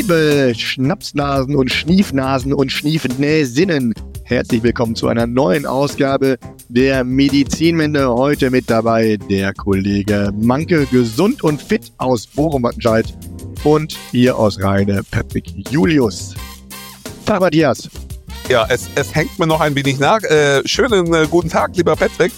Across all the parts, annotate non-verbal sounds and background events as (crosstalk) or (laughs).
Liebe Schnapsnasen und Schniefnasen und Schniefnäsinnen, herzlich willkommen zu einer neuen Ausgabe der Medizinwende. Heute mit dabei der Kollege Manke, gesund und fit aus Bochum-Wattenscheid und hier aus Rheine Patrick Julius. Tag, Matthias. Ja, es, es hängt mir noch ein wenig nach. Äh, schönen äh, guten Tag, lieber Patrick.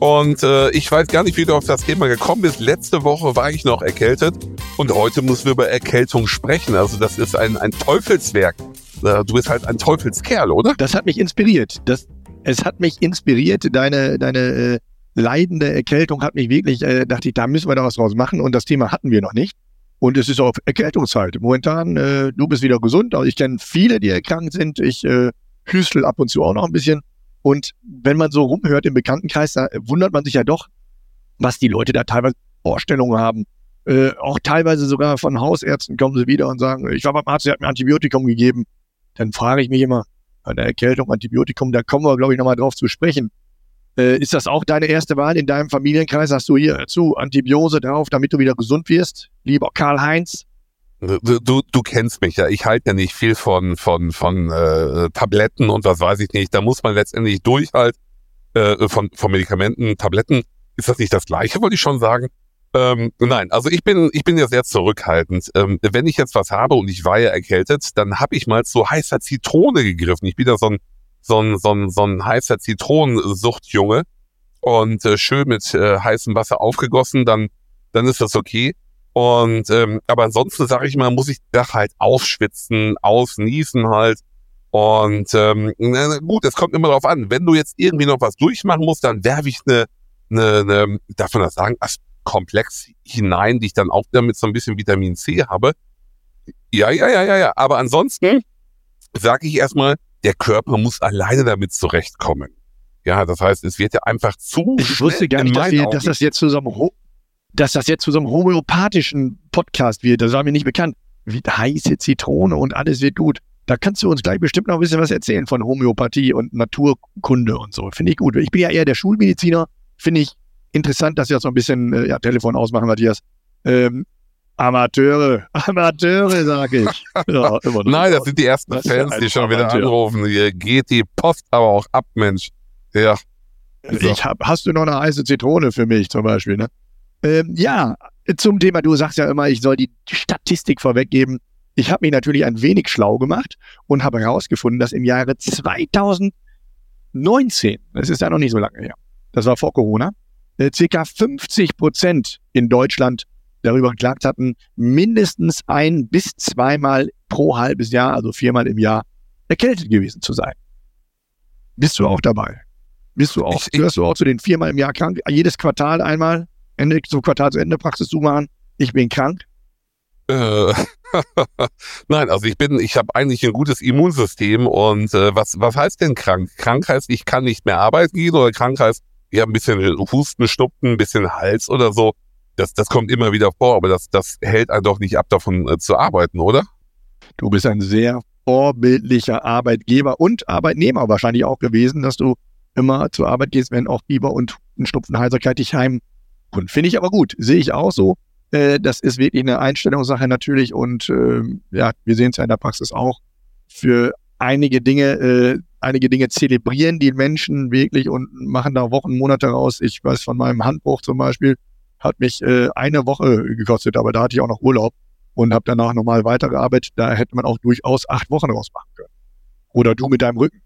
Und äh, ich weiß gar nicht, wie du auf das Thema gekommen bist. Letzte Woche war ich noch erkältet und heute müssen wir über Erkältung sprechen. Also das ist ein, ein Teufelswerk. Äh, du bist halt ein Teufelskerl, oder? Das hat mich inspiriert. Das, es hat mich inspiriert. Deine, deine äh, leidende Erkältung hat mich wirklich, äh, dachte ich, da müssen wir da was draus machen. Und das Thema hatten wir noch nicht. Und es ist auch Erkältungszeit. Momentan, äh, du bist wieder gesund. Also ich kenne viele, die erkrankt sind. Ich äh, hüstel ab und zu auch noch ein bisschen. Und wenn man so rumhört im Bekanntenkreis, da wundert man sich ja doch, was die Leute da teilweise Vorstellungen haben. Äh, auch teilweise sogar von Hausärzten kommen sie wieder und sagen, ich war beim Arzt, der hat mir Antibiotikum gegeben. Dann frage ich mich immer, bei der Erkältung, Antibiotikum, da kommen wir, glaube ich, nochmal drauf zu sprechen. Äh, ist das auch deine erste Wahl in deinem Familienkreis? Hast du hier zu Antibiose drauf, damit du wieder gesund wirst? Lieber Karl-Heinz? Du, du, du kennst mich ja. Ich halte ja nicht viel von, von, von äh, Tabletten und was weiß ich nicht. Da muss man letztendlich durch halt äh, von, von Medikamenten, Tabletten. Ist das nicht das Gleiche, wollte ich schon sagen? Ähm, nein, also ich bin, ich bin ja sehr zurückhaltend. Ähm, wenn ich jetzt was habe und ich war ja erkältet, dann habe ich mal zu heißer Zitrone gegriffen. Ich bin ja so ein, so ein, so ein, so ein heißer Zitronensuchtjunge und äh, schön mit äh, heißem Wasser aufgegossen, dann, dann ist das okay. Und ähm, aber ansonsten sage ich mal, muss ich da halt aufschwitzen, ausniesen halt. Und ähm, na, gut, es kommt immer darauf an. Wenn du jetzt irgendwie noch was durchmachen musst, dann werfe ich eine, eine, eine, darf man das sagen, Komplex hinein, die ich dann auch damit so ein bisschen Vitamin C habe. Ja, ja, ja, ja, ja. Aber ansonsten sage ich erstmal, der Körper muss alleine damit zurechtkommen. Ja, das heißt, es wird ja einfach zu. Ich wusste gar nicht, dass, wir, dass das jetzt zusammen dass das jetzt zu so einem homöopathischen Podcast wird. Das war mir nicht bekannt. Wie heiße Zitrone und alles wird gut. Da kannst du uns gleich bestimmt noch ein bisschen was erzählen von Homöopathie und Naturkunde und so. Finde ich gut. Ich bin ja eher der Schulmediziner. Finde ich interessant, dass jetzt noch ein bisschen äh, ja, Telefon ausmachen, Matthias. Ähm, Amateure, (laughs) Amateure, sage ich. Ja, Nein, das sind die ersten das Fans, die schon Amateur. wieder anrufen. Hier geht die Post aber auch ab, Mensch. Ja. So. Ich hab, hast du noch eine heiße Zitrone für mich zum Beispiel, ne? Ähm, ja, zum Thema, du sagst ja immer, ich soll die Statistik vorweggeben. Ich habe mich natürlich ein wenig schlau gemacht und habe herausgefunden, dass im Jahre 2019, das ist ja noch nicht so lange her, das war vor Corona, äh, circa 50 Prozent in Deutschland darüber geklagt hatten, mindestens ein bis zweimal pro halbes Jahr, also viermal im Jahr, erkältet gewesen zu sein. Bist du auch dabei? Bist du auch? Ich, gehörst du auch zu den viermal im Jahr krank? Jedes Quartal einmal? Ende, zum Quartalsende Praxis zumachen, ich bin krank? Äh, (laughs) Nein, also ich bin, ich habe eigentlich ein gutes Immunsystem und äh, was, was heißt denn krank? Krank heißt, ich kann nicht mehr arbeiten gehen oder krank heißt, habe ein bisschen Husten, Schnupfen, ein bisschen Hals oder so. Das, das kommt immer wieder vor, aber das, das hält einen doch nicht ab, davon äh, zu arbeiten, oder? Du bist ein sehr vorbildlicher Arbeitgeber und Arbeitnehmer wahrscheinlich auch gewesen, dass du immer zur Arbeit gehst, wenn auch Fieber und Schnupfen, Heiserkeit dich heim und finde ich aber gut, sehe ich auch so. Äh, das ist wirklich eine Einstellungssache natürlich und äh, ja, wir sehen es ja in der Praxis auch. Für einige Dinge, äh, einige Dinge zelebrieren die Menschen wirklich und machen da Wochen, Monate raus. Ich weiß von meinem Handbuch zum Beispiel, hat mich äh, eine Woche gekostet, aber da hatte ich auch noch Urlaub und habe danach nochmal weitergearbeitet. Da hätte man auch durchaus acht Wochen rausmachen können. Oder du mit deinem Rücken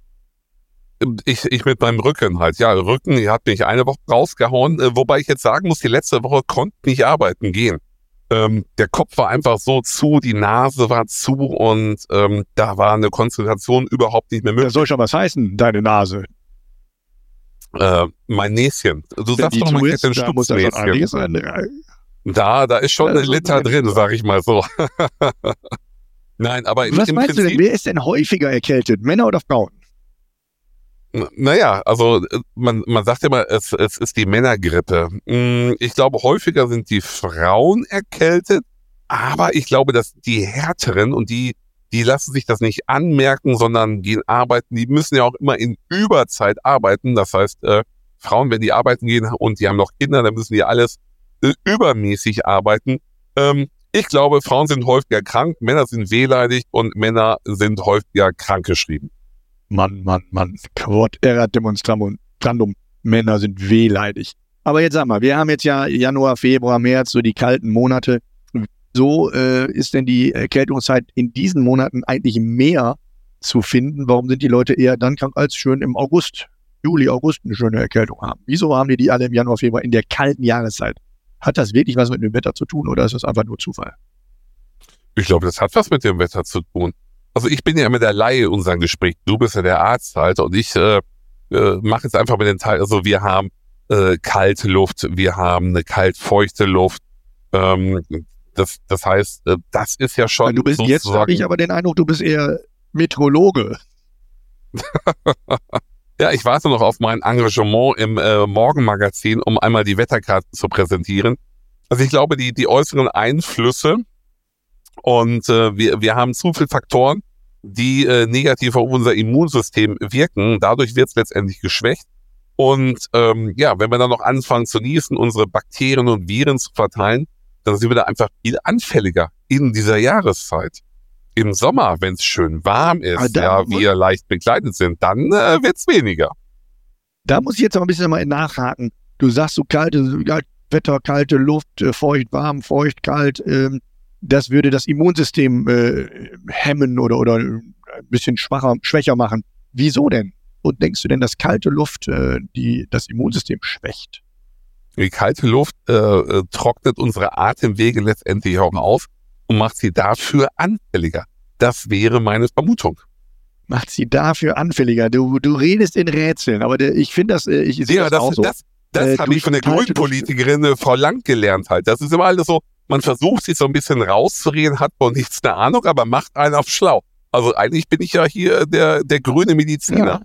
ich, ich mit meinem Rücken halt. Ja, Rücken hat mich eine Woche rausgehauen, äh, wobei ich jetzt sagen muss, die letzte Woche konnte nicht arbeiten gehen. Ähm, der Kopf war einfach so zu, die Nase war zu und ähm, da war eine Konzentration überhaupt nicht mehr möglich. Das soll schon was heißen, deine Nase. Äh, mein Näschen. Du sagst doch mal, ich hätte ein Stupsnäschen. Da, da ist schon ein Liter drin, sag ich mal so. (laughs) Nein, aber Was im meinst Prinzip, du denn, wer ist denn häufiger erkältet, Männer oder Frauen? Naja, also äh, man, man sagt immer, es, es ist die Männergrippe. Hm, ich glaube, häufiger sind die Frauen erkältet, aber ich glaube, dass die härteren und die, die lassen sich das nicht anmerken, sondern gehen arbeiten. Die müssen ja auch immer in Überzeit arbeiten. Das heißt, äh, Frauen, wenn die arbeiten gehen und die haben noch Kinder, dann müssen die alles äh, übermäßig arbeiten. Ähm, Ich glaube, Frauen sind häufiger krank, Männer sind wehleidig und Männer sind häufiger krankgeschrieben. Mann, Mann, Mann. Quod erat demonstrandum. Männer sind wehleidig. Aber jetzt sag mal, wir haben jetzt ja Januar, Februar, März, so die kalten Monate. So äh, ist denn die Erkältungszeit in diesen Monaten eigentlich mehr zu finden? Warum sind die Leute eher dann krank als schön im August, Juli, August eine schöne Erkältung haben? Wieso haben die die alle im Januar, Februar in der kalten Jahreszeit? Hat das wirklich was mit dem Wetter zu tun oder ist das einfach nur Zufall? Ich glaube, das hat was mit dem Wetter zu tun. Also ich bin ja immer der Laie in unserem Gespräch. Du bist ja der Arzt halt und ich äh, äh, mache jetzt einfach mit den Teil. Also wir haben äh, kalte Luft, wir haben eine kaltfeuchte Luft. Ähm, das, das heißt, äh, das ist ja schon. du bist jetzt habe ich aber den Eindruck, du bist eher Meteorologe. (laughs) ja, ich warte noch auf mein Engagement im äh, Morgenmagazin, um einmal die Wetterkarten zu präsentieren. Also ich glaube, die, die äußeren Einflüsse und äh, wir, wir haben zu viele Faktoren, die äh, negativ auf unser Immunsystem wirken. Dadurch wird es letztendlich geschwächt. Und ähm, ja, wenn wir dann noch anfangen zu niesen, unsere Bakterien und Viren zu verteilen, dann sind wir da einfach viel anfälliger in dieser Jahreszeit. Im Sommer, wenn es schön warm ist, ja, wir leicht bekleidet sind, dann äh, wird es weniger. Da muss ich jetzt aber ein bisschen mal nachhaken. Du sagst so kalte Wetter, kalte Luft, äh, feucht, warm, feucht, kalt. Ähm, das würde das Immunsystem äh, hemmen oder, oder ein bisschen schwacher, schwächer machen. Wieso denn? Und denkst du denn, dass kalte Luft äh, die, das Immunsystem schwächt? Die kalte Luft äh, äh, trocknet unsere Atemwege letztendlich auch auf und macht sie dafür anfälliger. Das wäre meine Vermutung. Macht sie dafür anfälliger. Du, du redest in Rätseln, aber der, ich finde das, äh, ich sehe ja, das, das auch so. Das, das äh, habe ich von der Grünpolitikerin äh, Frau Lang gelernt halt. Das ist immer alles so, man versucht sich so ein bisschen rauszureden, hat von nichts eine Ahnung, aber macht einen auf schlau. Also eigentlich bin ich ja hier der, der grüne Mediziner. Ja.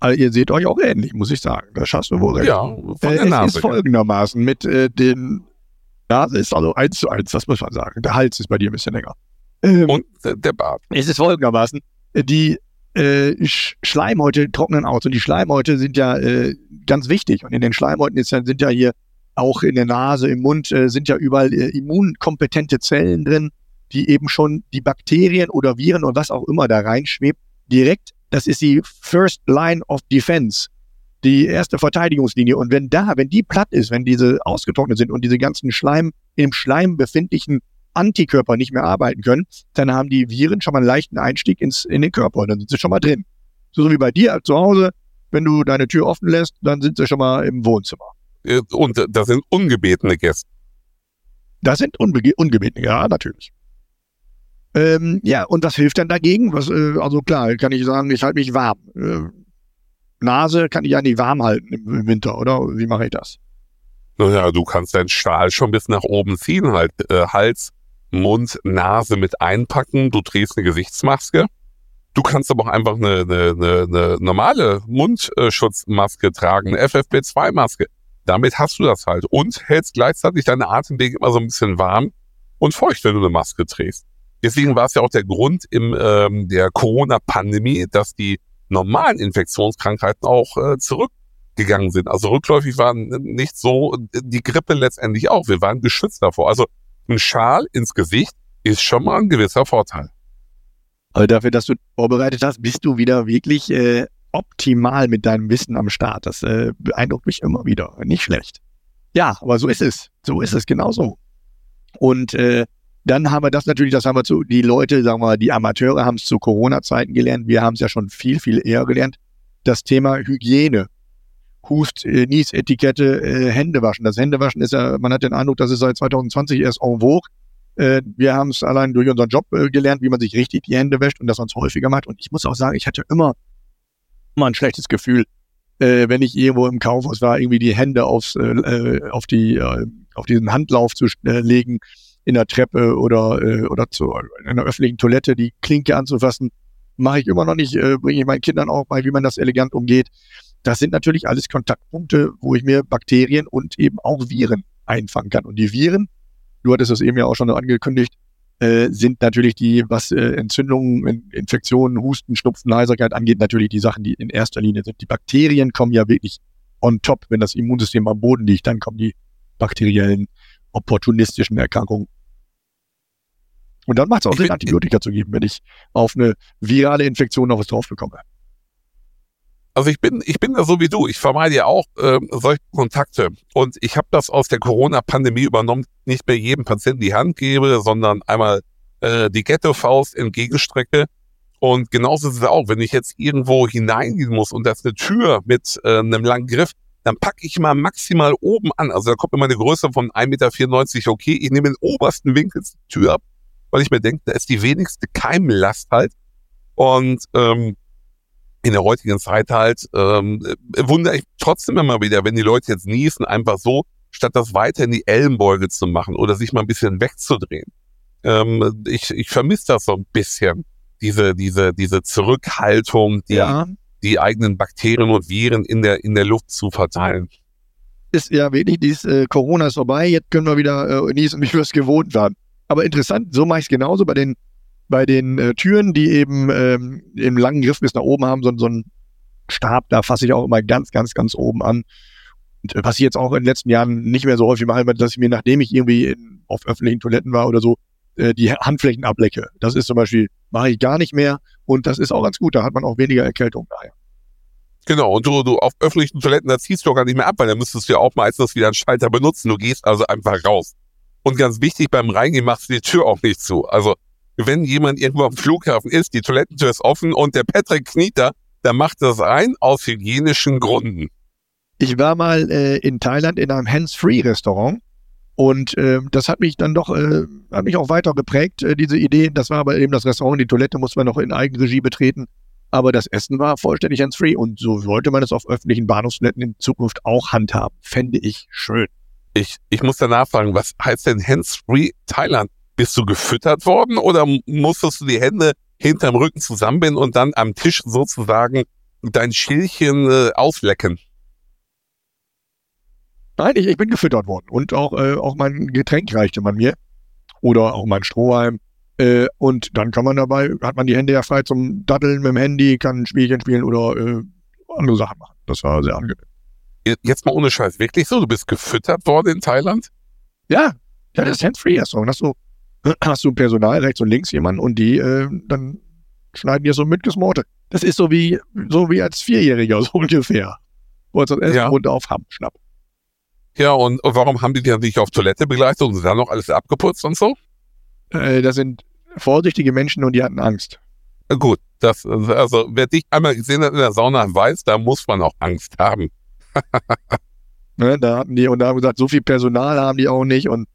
Also ihr seht euch auch ähnlich, muss ich sagen. Da schaffst du wohl recht. Ja, von der äh, Nase. Es ist folgendermaßen mit äh, den Nase ist also eins zu eins, das muss man sagen. Der Hals ist bei dir ein bisschen länger. Ähm, Und der Bart. Es ist folgendermaßen, die äh, Schleimhäute trocknen aus und die Schleimhäute sind ja äh, ganz wichtig. Und in den Schleimhäuten ist, sind ja hier auch in der Nase, im Mund äh, sind ja überall äh, immunkompetente Zellen drin, die eben schon die Bakterien oder Viren oder was auch immer da reinschwebt, direkt, das ist die First Line of Defense, die erste Verteidigungslinie. Und wenn da, wenn die platt ist, wenn diese ausgetrocknet sind und diese ganzen Schleim, im Schleim befindlichen Antikörper nicht mehr arbeiten können, dann haben die Viren schon mal einen leichten Einstieg ins, in den Körper. Dann sind sie schon mal drin. So wie bei dir zu Hause, wenn du deine Tür offen lässt, dann sind sie schon mal im Wohnzimmer. Äh, und das sind ungebetene Gäste. Das sind unbe ungebetene, ja, natürlich. Ähm, ja, und was hilft dann dagegen? Was, äh, also klar, kann ich sagen, ich halte mich warm. Äh, Nase kann ich ja nicht warm halten im, im, Winter, oder? Wie mache ich das? Naja, du kannst deinen Stahl schon bis nach oben ziehen, halt äh, Hals, Mund, Nase mit einpacken. Du drehst eine Gesichtsmaske. Du kannst aber auch einfach eine, eine, eine, eine normale Mundschutzmaske tragen, eine FFP2-Maske. Damit hast du das halt und hältst gleichzeitig deine Atemwege immer so ein bisschen warm und feucht, wenn du eine Maske trägst. Deswegen war es ja auch der Grund im ähm, der Corona-Pandemie, dass die normalen Infektionskrankheiten auch äh, zurückgegangen sind. Also rückläufig waren nicht so die Grippe letztendlich auch. Wir waren geschützt davor. Also ein Schal ins Gesicht ist schon mal ein gewisser Vorteil. Aber dafür, dass du vorbereitet hast, bist du wieder wirklich äh, optimal mit deinem Wissen am Start. Das äh, beeindruckt mich immer wieder. Nicht schlecht. Ja, aber so ist es. So ist es genauso. Und äh, dann haben wir das natürlich, das haben wir zu, die Leute, sagen wir, die Amateure haben es zu Corona-Zeiten gelernt. Wir haben es ja schon viel, viel eher gelernt. Das Thema Hygiene. Hust, äh, Nies, Etikette, äh, Händewaschen. Das Händewaschen ist ja, man hat den Eindruck, das ist seit 2020 erst en vogue. Äh, wir haben es allein durch unseren Job äh, gelernt, wie man sich richtig die Hände wäscht und dass man es häufiger macht. Und ich muss auch sagen, ich hatte immer immer ein schlechtes Gefühl, äh, wenn ich irgendwo im Kaufhaus war, irgendwie die Hände aufs, äh, äh auf die, äh, auf diesen Handlauf zu äh, legen in der Treppe oder äh, oder zu einer öffentlichen Toilette die Klinke anzufassen, mache ich immer noch nicht, bringe ich meinen Kindern auch bei, wie man das elegant umgeht. Das sind natürlich alles Kontaktpunkte, wo ich mir Bakterien und eben auch Viren einfangen kann. Und die Viren, du hattest das eben ja auch schon angekündigt, äh, sind natürlich die, was äh, Entzündungen, Infektionen, Husten, Schnupfen, Heiserkeit angeht, natürlich die Sachen, die in erster Linie sind. Die Bakterien kommen ja wirklich on top, wenn das Immunsystem am Boden liegt, dann kommen die bakteriellen, opportunistischen Erkrankungen. Und dann macht es auch Ich Sinn, Antibiotika zu geben, wenn ich auf eine virale Infektion noch was drauf bekomme. Also ich bin, ich bin da so wie du. Ich vermeide ja auch ähm, solche Kontakte. Und ich habe das aus der Corona-Pandemie übernommen, nicht mehr jedem Patienten die Hand gebe, sondern einmal äh, die Ghetto-Faust entgegenstrecke. Und genauso ist es auch, wenn ich jetzt irgendwo hineingehen muss und da ist eine Tür mit äh, einem langen Griff, dann packe ich mal maximal oben an. Also da kommt mir meine Größe von 1,94 Meter, okay, ich nehme den obersten Winkel die Tür ab, weil ich mir denke, da ist die wenigste Keimlast halt. Und ähm, in der heutigen Zeit halt ähm, äh, wundere ich trotzdem immer wieder, wenn die Leute jetzt niesen, einfach so, statt das weiter in die Ellenbeuge zu machen oder sich mal ein bisschen wegzudrehen. Ähm, ich ich vermisse das so ein bisschen, diese, diese, diese Zurückhaltung, die, die eigenen Bakterien und Viren in der, in der Luft zu verteilen. ist ja wirklich, dieses äh, Corona ist vorbei, jetzt können wir wieder äh, niesen, wie wir es gewohnt waren. Aber interessant, so mache ich es genauso bei den, bei den äh, Türen, die eben ähm, im langen Griff bis nach oben haben, so, so einen Stab, da fasse ich auch immer ganz, ganz, ganz oben an. Und äh, was ich jetzt auch in den letzten Jahren nicht mehr so häufig mache, dass ich mir, nachdem ich irgendwie in, auf öffentlichen Toiletten war oder so, äh, die Handflächen ablecke. Das ist zum Beispiel, mache ich gar nicht mehr und das ist auch ganz gut, da hat man auch weniger Erkältung daher. Genau, und du, du auf öffentlichen Toiletten, da ziehst du auch gar nicht mehr ab, weil da müsstest du ja auch meistens wieder einen Schalter benutzen. Du gehst also einfach raus. Und ganz wichtig, beim Reingehen machst du die Tür auch nicht zu. Also, wenn jemand irgendwo am Flughafen ist, die Toilettentür ist offen und der Patrick kniet da, dann macht das rein aus hygienischen Gründen. Ich war mal äh, in Thailand in einem Hands-Free-Restaurant und äh, das hat mich dann doch, äh, hat mich auch weiter geprägt, äh, diese Idee. Das war aber eben das Restaurant, die Toilette musste man noch in Eigenregie betreten, aber das Essen war vollständig hands-free und so sollte man es auf öffentlichen Bahnhofstoiletten in Zukunft auch handhaben. Fände ich schön. Ich, ich muss danach fragen, was heißt denn Hands-Free Thailand? Bist du gefüttert worden oder musstest du die Hände hinterm Rücken zusammenbinden und dann am Tisch sozusagen dein Schälchen äh, auslecken? Nein, ich, ich bin gefüttert worden und auch, äh, auch mein Getränk reichte man mir oder auch mein Strohhalm. Äh, und dann kann man dabei, hat man die Hände ja frei zum Daddeln mit dem Handy, kann ein Spielchen spielen oder äh, andere Sachen machen. Das war sehr angenehm. Jetzt mal ohne Scheiß, wirklich so? Du bist gefüttert worden in Thailand? Ja, ja, das ist hands-free Restaurant. Hast du, hast du Personal rechts und links jemanden und die äh, dann schneiden dir so mit Gesmorte. Das ist so wie, so wie als Vierjähriger, (laughs) so ungefähr. Wolltest das Essen Ja. runter auf Hamm schnapp. Ja, und warum haben die dich nicht auf Toilette begleitet und dann noch alles abgeputzt und so? Äh, das sind vorsichtige Menschen und die hatten Angst. Gut, das, also wer dich einmal gesehen hat in der Sauna weiß, da muss man auch Angst haben. (laughs) Ne, da hatten die und da haben gesagt, so viel Personal haben die auch nicht und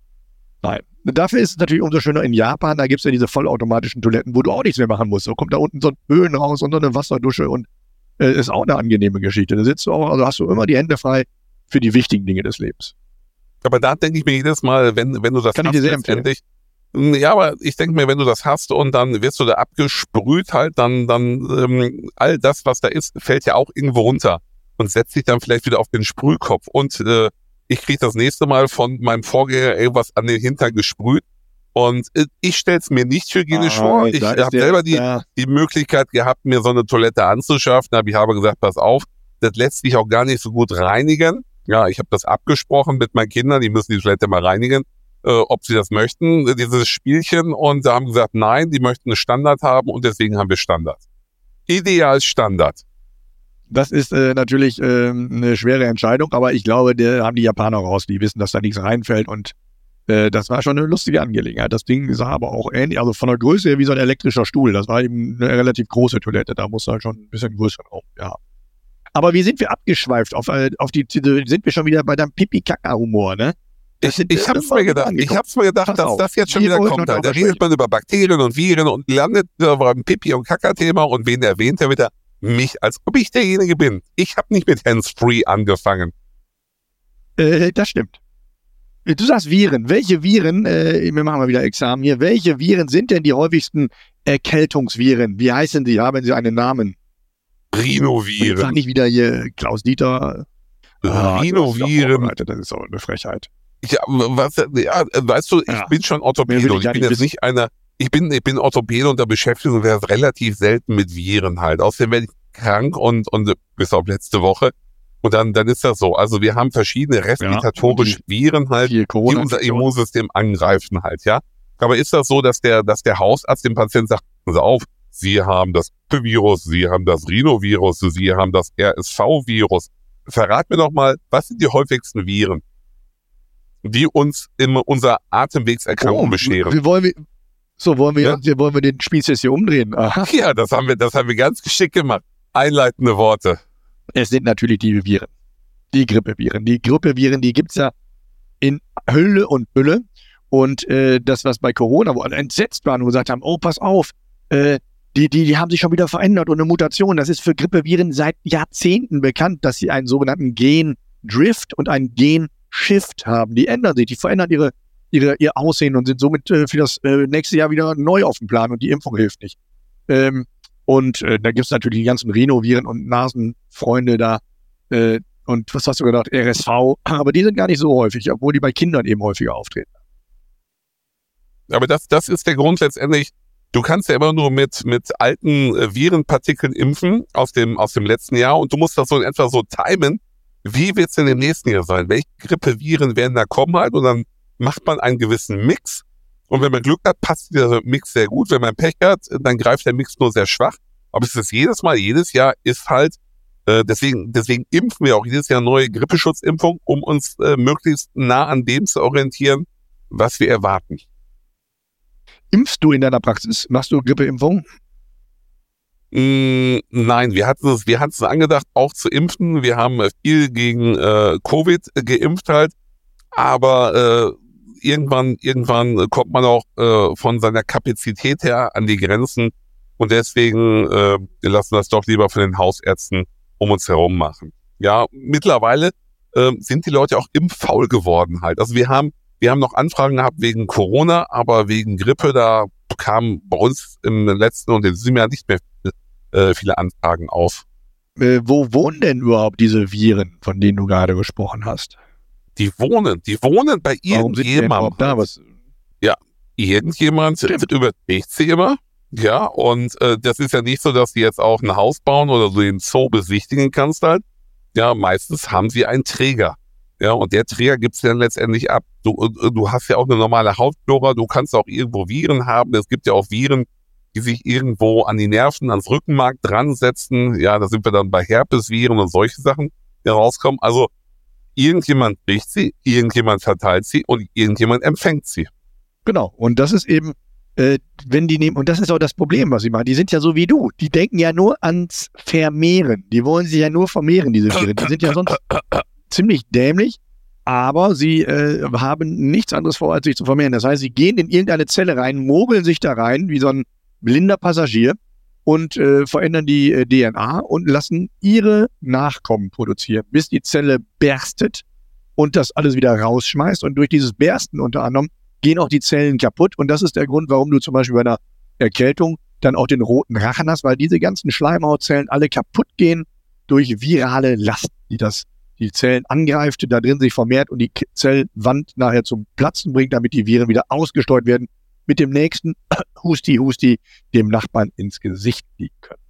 nein. Dafür ist es natürlich umso schöner in Japan, da gibt's ja diese vollautomatischen Toiletten, wo du auch nichts mehr machen musst. So kommt da unten so ein Böen raus und so eine Wasserdusche und äh, ist auch eine angenehme Geschichte. Da sitzt du auch, also hast du immer die Hände frei für die wichtigen Dinge des Lebens. Aber da denke ich mir jedes Mal, wenn, wenn du das Kann ich dir sehr letztendlich- Ja, aber ich denke mir, wenn du das hast und dann wirst du da abgesprüht halt, dann, dann ähm, all das, was da ist, fällt ja auch irgendwo runter und setzt sich dann vielleicht wieder auf den Sprühkopf. Und äh, ich kriege das nächste Mal von meinem Vorgänger irgendwas an den Hintern gesprüht. Und ich stell's mir nicht hygienisch vor. Ich Ah, da ist habe selber die, ja, die Möglichkeit gehabt, mir so eine Toilette anzuschaffen. Aber ich habe gesagt, pass auf, das lässt sich auch gar nicht so gut reinigen. Ja, ich habe das abgesprochen mit meinen Kindern, die müssen die Toilette mal reinigen, äh, ob sie das möchten, dieses Spielchen. Und da haben gesagt, nein, die möchten einen Standard haben und deswegen haben wir Standard. Ideal Standard. Das ist äh, natürlich ähm, eine schwere Entscheidung, aber ich glaube, der haben die Japaner raus, die wissen, dass da nichts reinfällt und äh, das war schon eine lustige Angelegenheit. Das Ding sah aber auch ähnlich, also von der Größe her wie so ein elektrischer Stuhl. Das war eben eine relativ große Toilette, da muss halt schon ein bisschen größeren Raum ja. Aber wie sind wir abgeschweift auf, äh, auf die, die, sind wir schon wieder bei deinem Pipi-Kaka-Humor, ne? Ich, ich habe das mir gedacht, ich hab's mir gedacht, Pass dass auf. das jetzt schon Wir wieder kommt. Da redet man über Bakterien und Viren und landet da beim Pipi- und Kaka-Thema und wen erwähnt er wieder? Mich, als ob ich derjenige bin. Ich habe nicht mit Hands-Free angefangen. Äh, das stimmt. Du sagst Viren. Welche Viren, äh, wir machen mal wieder Examen hier, welche Viren sind denn die häufigsten Erkältungsviren? Wie heißen sie? Haben sie einen Namen? Jetzt sag Rhinoviren. nicht wieder hier Klaus Dieter. Ah, Rhinoviren. Das ist auch eine Frechheit. Ja, was, ja, weißt du, ich Ja. bin schon Orthopäde ich und ich bin jetzt nicht einer, ich bin, ich bin Orthopäde und da beschäftige mich relativ selten mit Viren halt. Außerdem werde ich krank und, und bis auf letzte Woche. Und dann, dann ist das so. Also wir haben verschiedene respiratorische Viren halt, die unser Immunsystem angreifen halt, ja. Aber ist das so, dass der, dass der Hausarzt dem Patienten sagt, Sie auf, Sie haben das Virus, Sie haben das Rhinovirus, Sie haben das RSV-Virus. Verrat mir doch mal, was sind die häufigsten Viren, die uns in unserer Atemwegserkrankung Oh, bescheren? wir wollen, so, wollen wir, Ja? wollen wir den Spieß jetzt hier umdrehen. Aha. (laughs) Ja, das haben wir, das haben wir ganz geschickt gemacht. Einleitende Worte. Es sind natürlich die Viren. Die Grippeviren. Die Grippeviren, die gibt's ja in Hülle und Fülle. Und äh, das, was bei Corona, wo alle entsetzt waren und gesagt haben, oh, pass auf, äh, die, die, die haben sich schon wieder verändert und eine Mutation. Das ist für Grippeviren seit Jahrzehnten bekannt, dass sie einen sogenannten Gen-Drift und einen Gen-Shift haben. Die ändern sich, die verändern ihre, ihre, ihr Aussehen und sind somit äh, für das äh, nächste Jahr wieder neu auf dem Plan und die Impfung hilft nicht. Ähm, und äh, da gibt's natürlich die ganzen Rhinoviren und Nasenfreunde da. Äh, und was hast du gedacht? RSV. Aber die sind gar nicht so häufig, obwohl die bei Kindern eben häufiger auftreten. Aber das, das ist der Grund letztendlich. Du kannst ja immer nur mit, mit alten äh, Virenpartikeln impfen aus dem, aus dem letzten Jahr und du musst das so in etwa so timen. Wie wird's denn im nächsten Jahr sein? Welche Grippeviren werden da kommen halt? Und dann macht man einen gewissen Mix. Und wenn man Glück hat, passt der Mix sehr gut. Wenn man Pech hat, dann greift der Mix nur sehr schwach. Aber es ist jedes Mal, jedes Jahr ist halt, äh, deswegen, deswegen impfen wir auch jedes Jahr neue Grippeschutzimpfung, um uns äh, möglichst nah an dem zu orientieren, was wir erwarten. Impfst du in deiner Praxis? Machst du Grippeimpfung? Mm, nein, wir hatten es, wir hatten es angedacht, auch zu impfen. Wir haben viel gegen äh, Covid geimpft halt, aber äh, irgendwann, irgendwann kommt man auch äh, von seiner Kapazität her an die Grenzen und deswegen äh, wir lassen das doch lieber von den Hausärzten um uns herum machen. Ja, mittlerweile äh, sind die Leute auch impffaul geworden halt. Also wir haben, wir haben noch Anfragen gehabt wegen Corona, aber wegen Grippe, da kamen bei uns im letzten und in diesem Jahr nicht mehr äh, viele Anfragen auf. Äh, wo wohnen denn überhaupt diese Viren, von denen du gerade gesprochen hast? Die wohnen, die wohnen bei irgendjemandem. da? Was, Irgendjemand Stimmt. überträgt sie immer. Ja, und äh, das ist ja nicht so, dass sie jetzt auch ein Haus bauen oder so den Zoo besichtigen kannst halt. Ja, meistens haben sie einen Träger. Ja, und der Träger gibt's dann letztendlich ab. Du, äh, du hast ja auch eine normale Hautflora, du kannst auch irgendwo Viren haben. Es gibt ja auch Viren, die sich irgendwo an die Nerven, ans Rückenmark dran setzen. Ja, da sind wir dann bei Herpesviren und solche Sachen, die rauskommen. Also irgendjemand kriegt sie, irgendjemand verteilt sie und irgendjemand empfängt sie. Genau. Und das ist eben, äh, wenn die nehmen, und das ist auch das Problem, was sie machen. Die sind ja so wie du. Die denken ja nur ans Vermehren. Die wollen sich ja nur vermehren, diese Viren. Die sind ja sonst (coughs) ziemlich dämlich, aber sie äh, haben nichts anderes vor, als sich zu vermehren. Das heißt, sie gehen in irgendeine Zelle rein, mogeln sich da rein, wie so ein blinder Passagier und äh, verändern die äh, DNA und lassen ihre Nachkommen produzieren, bis die Zelle berstet und das alles wieder rausschmeißt. Und durch dieses Bersten unter anderem gehen auch die Zellen kaputt. Und das ist der Grund, warum du zum Beispiel bei einer Erkältung dann auch den roten Rachen hast, weil diese ganzen Schleimhautzellen alle kaputt gehen durch virale Last, die das die Zellen angreift, da drin sich vermehrt und die Zellwand nachher zum Platzen bringt, damit die Viren wieder ausgesteuert werden, mit dem nächsten (clears throat) Husti Husti dem Nachbarn ins Gesicht fliegen können.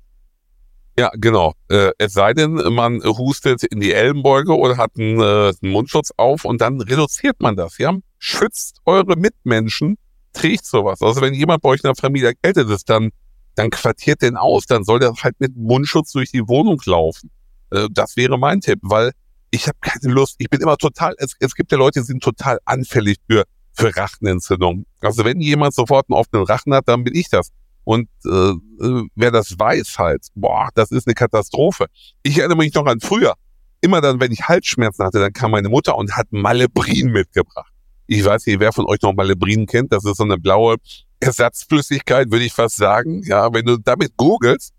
Ja, genau. Äh, es sei denn, man hustet in die Ellenbeuge oder hat einen, äh, einen Mundschutz auf und dann reduziert man das. Ja, schützt eure Mitmenschen, trägt sowas. Also wenn jemand bei euch in der Familie erkältet ist, dann dann quartiert den aus, dann soll der halt mit Mundschutz durch die Wohnung laufen. Äh, das wäre mein Tipp, weil ich habe keine Lust. Ich bin immer total. Es, es gibt ja Leute, die sind total anfällig für für Rachenentzündung. Also wenn jemand sofort einen offenen Rachen hat, dann bin ich das. Und äh, äh, wer das weiß halt, boah, das ist eine Katastrophe. Ich erinnere mich noch an früher. Immer dann, wenn ich Halsschmerzen hatte, dann kam meine Mutter und hat Malebrin mitgebracht. Ich weiß nicht, wer von euch noch Malebrin kennt. Das ist so eine blaue Ersatzflüssigkeit, würde ich fast sagen. Ja, wenn du damit googelst,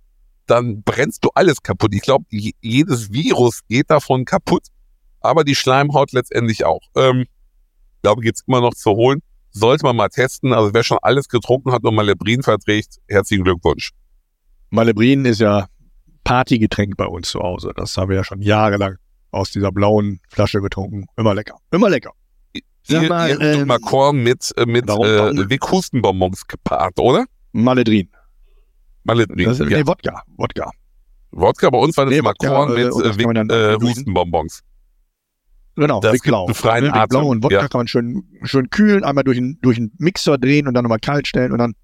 dann brennst du alles kaputt. Ich glaube, jedes Virus geht davon kaputt, aber die Schleimhaut letztendlich auch. Ähm, ich glaube, gibt's immer noch zu holen. Sollte man mal testen. Also wer schon alles getrunken hat und Malebrin verträgt, herzlichen Glückwunsch. Malebrin ist ja Partygetränk bei uns zu Hause. Das haben wir ja schon jahrelang aus dieser blauen Flasche getrunken. Immer lecker. Immer lecker. Sag Ihr, mal, ihr ähm, mal Korn mit, äh, mit äh, gepaart, oder? Maledrin. Malebrin. Das ist, ja. nee, Wodka. Wodka. Wodka, bei uns war das Nee, Wodka, Korn äh, mit äh, äh. Hustenbonbons. Genau, Das Big gibt Blau. einen freien Ne, Big Atem. Blau und Wodka Ja. kann man schön, schön kühlen, einmal durch den, durch Mixer drehen und dann nochmal kalt stellen und dann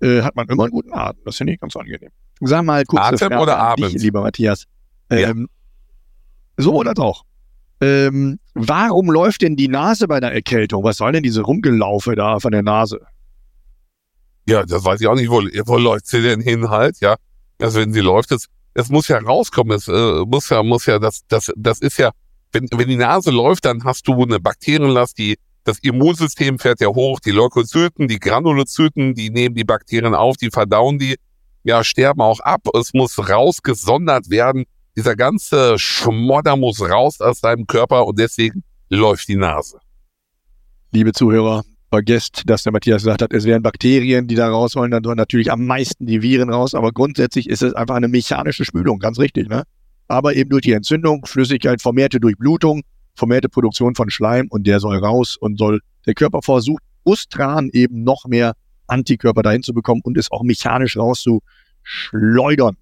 äh, hat man immer einen guten Atem. Das finde ich ganz angenehm. Sag mal kurz Atem oder dich, Abend? lieber Matthias. Ja. Ähm, So oder auch. Ähm, warum läuft denn die Nase bei einer Erkältung? Was soll denn diese Rumgelaufe da von der Nase? Ja, das weiß ich auch nicht, wo, wo läuft sie denn hin halt, ja. Also wenn sie läuft, es, es muss ja rauskommen, es äh, muss ja, muss ja, das, das, das ist ja, wenn, wenn die Nase läuft, dann hast du eine Bakterienlast, die, das Immunsystem fährt ja hoch, die Leukozyten, die Granulozyten, die nehmen die Bakterien auf, die verdauen die, ja, sterben auch ab, es muss rausgesondert werden, dieser ganze Schmodder muss raus aus deinem Körper und deswegen läuft die Nase. Liebe Zuhörer, vergesst, dass der Matthias gesagt hat, es wären Bakterien, die da raus wollen, dann sollen natürlich am meisten die Viren raus, aber grundsätzlich ist es einfach eine mechanische Spülung, ganz richtig, ne? Aber eben durch die Entzündung, Flüssigkeit, vermehrte Durchblutung, vermehrte Produktion von Schleim und der soll raus und soll, der Körper versucht, Ustran eben noch mehr Antikörper dahin zu bekommen und es auch mechanisch rauszuschleudern.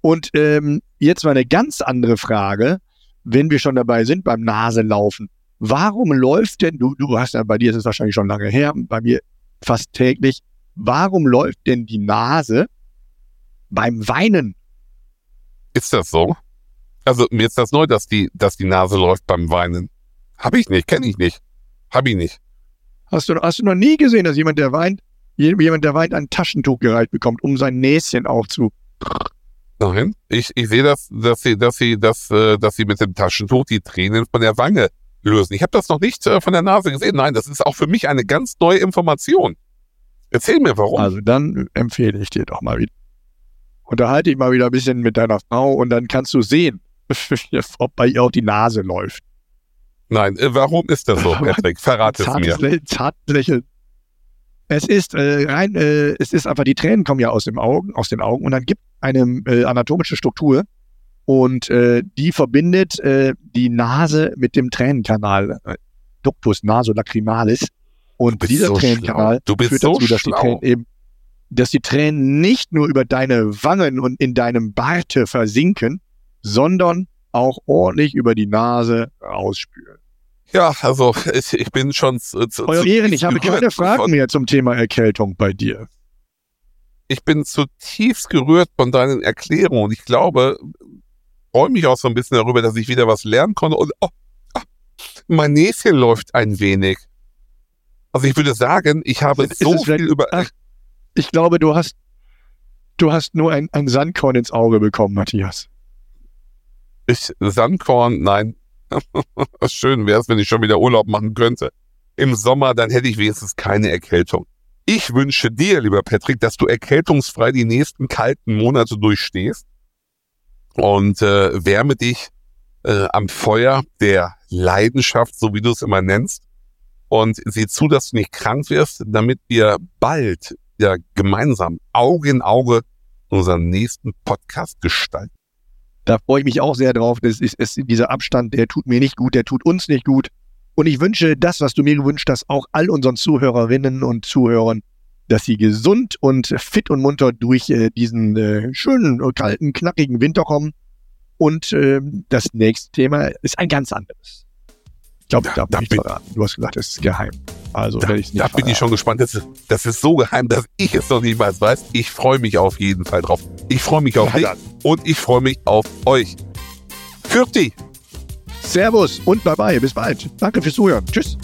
Und ähm, jetzt mal eine ganz andere Frage, wenn wir schon dabei sind beim Naselaufen. Warum läuft denn, du, du hast ja, bei dir ist es wahrscheinlich schon lange her, bei mir fast täglich, warum läuft denn die Nase beim Weinen? Ist das so? Also mir ist das neu, dass die, dass die Nase läuft beim Weinen. Hab ich nicht, kenne ich nicht. Hab ich nicht. Hast du, hast du noch nie gesehen, dass jemand, der weint, jemand, der weint, ein Taschentuch gereicht bekommt, um sein Näschen auch zu. Nein, ich, ich sehe das, dass sie, dass sie, dass, äh, dass sie mit dem Taschentuch die Tränen von der Wange lösen. Ich habe das noch nicht äh, von der Nase gesehen. Nein, das ist auch für mich eine ganz neue Information. Erzähl mir, warum. Also dann empfehle ich dir doch mal wieder. Unterhalte dich mal wieder ein bisschen mit deiner Frau und dann kannst du sehen, (laughs) ob bei ihr auch die Nase läuft. Nein, äh, warum ist das so, (laughs) Patrick? Verrate es mir. Zartes, Lä- zartes Lächeln. Es ist äh, rein, äh, es ist einfach, die Tränen kommen ja aus dem Augen, aus den Augen und dann gibt eine äh, anatomische Struktur und äh, die verbindet äh, die Nase mit dem Tränenkanal, äh, Ductus nasolacrimalis. Und dieser so Tränenkanal schlau. Du bist führt so dazu, dass die schlau. Tränen eben, dass die Tränen nicht nur über deine Wangen und in deinem Barte versinken, sondern auch ordentlich über die Nase rausspülen. Ja, also ich, ich bin schon zu, zu, Euer Ehren, ich habe keine Fragen von- mehr zum Thema Erkältung bei dir. Ich bin zutiefst gerührt von deinen Erklärungen und ich glaube, freue mich auch so ein bisschen darüber, dass ich wieder was lernen konnte und oh, ah, mein Näschen läuft ein wenig. Also ich würde sagen, ich habe so es vielleicht- viel über Ach, Ich glaube, du hast, du hast nur ein, ein Sandkorn ins Auge bekommen, Matthias. ich, Sandkorn, nein. (laughs) Schön wäre es, wenn ich schon wieder Urlaub machen könnte. Im Sommer, dann hätte ich wenigstens keine Erkältung. Ich wünsche dir, lieber Patrick, dass du erkältungsfrei die nächsten kalten Monate durchstehst und äh, wärme dich äh, am Feuer der Leidenschaft, so wie du es immer nennst, und sieh zu, dass du nicht krank wirst, damit wir bald ja gemeinsam Auge in Auge unseren nächsten Podcast gestalten. Da freue ich mich auch sehr drauf. Das ist, ist dieser Abstand, der tut mir nicht gut, der tut uns nicht gut. Und ich wünsche das, was du mir gewünscht hast, auch all unseren Zuhörerinnen und Zuhörern, dass sie gesund und fit und munter durch äh, diesen äh, schönen, äh, kalten, knackigen Winter kommen. Und ähm, das nächste Thema ist ein ganz anderes. Ich glaube, ich Da- da bin- verraten. Du hast gesagt, es ist geheim. Also Da, ich nicht da bin ich schon gespannt. Das ist, das ist so geheim, dass ich es noch nicht mal weiß. Ich freue mich auf jeden Fall drauf. Ich freue mich auf Ja, dich und ich freue mich auf euch. Fürti! Servus und bye bye. Bis bald. Danke fürs Zuhören. Tschüss.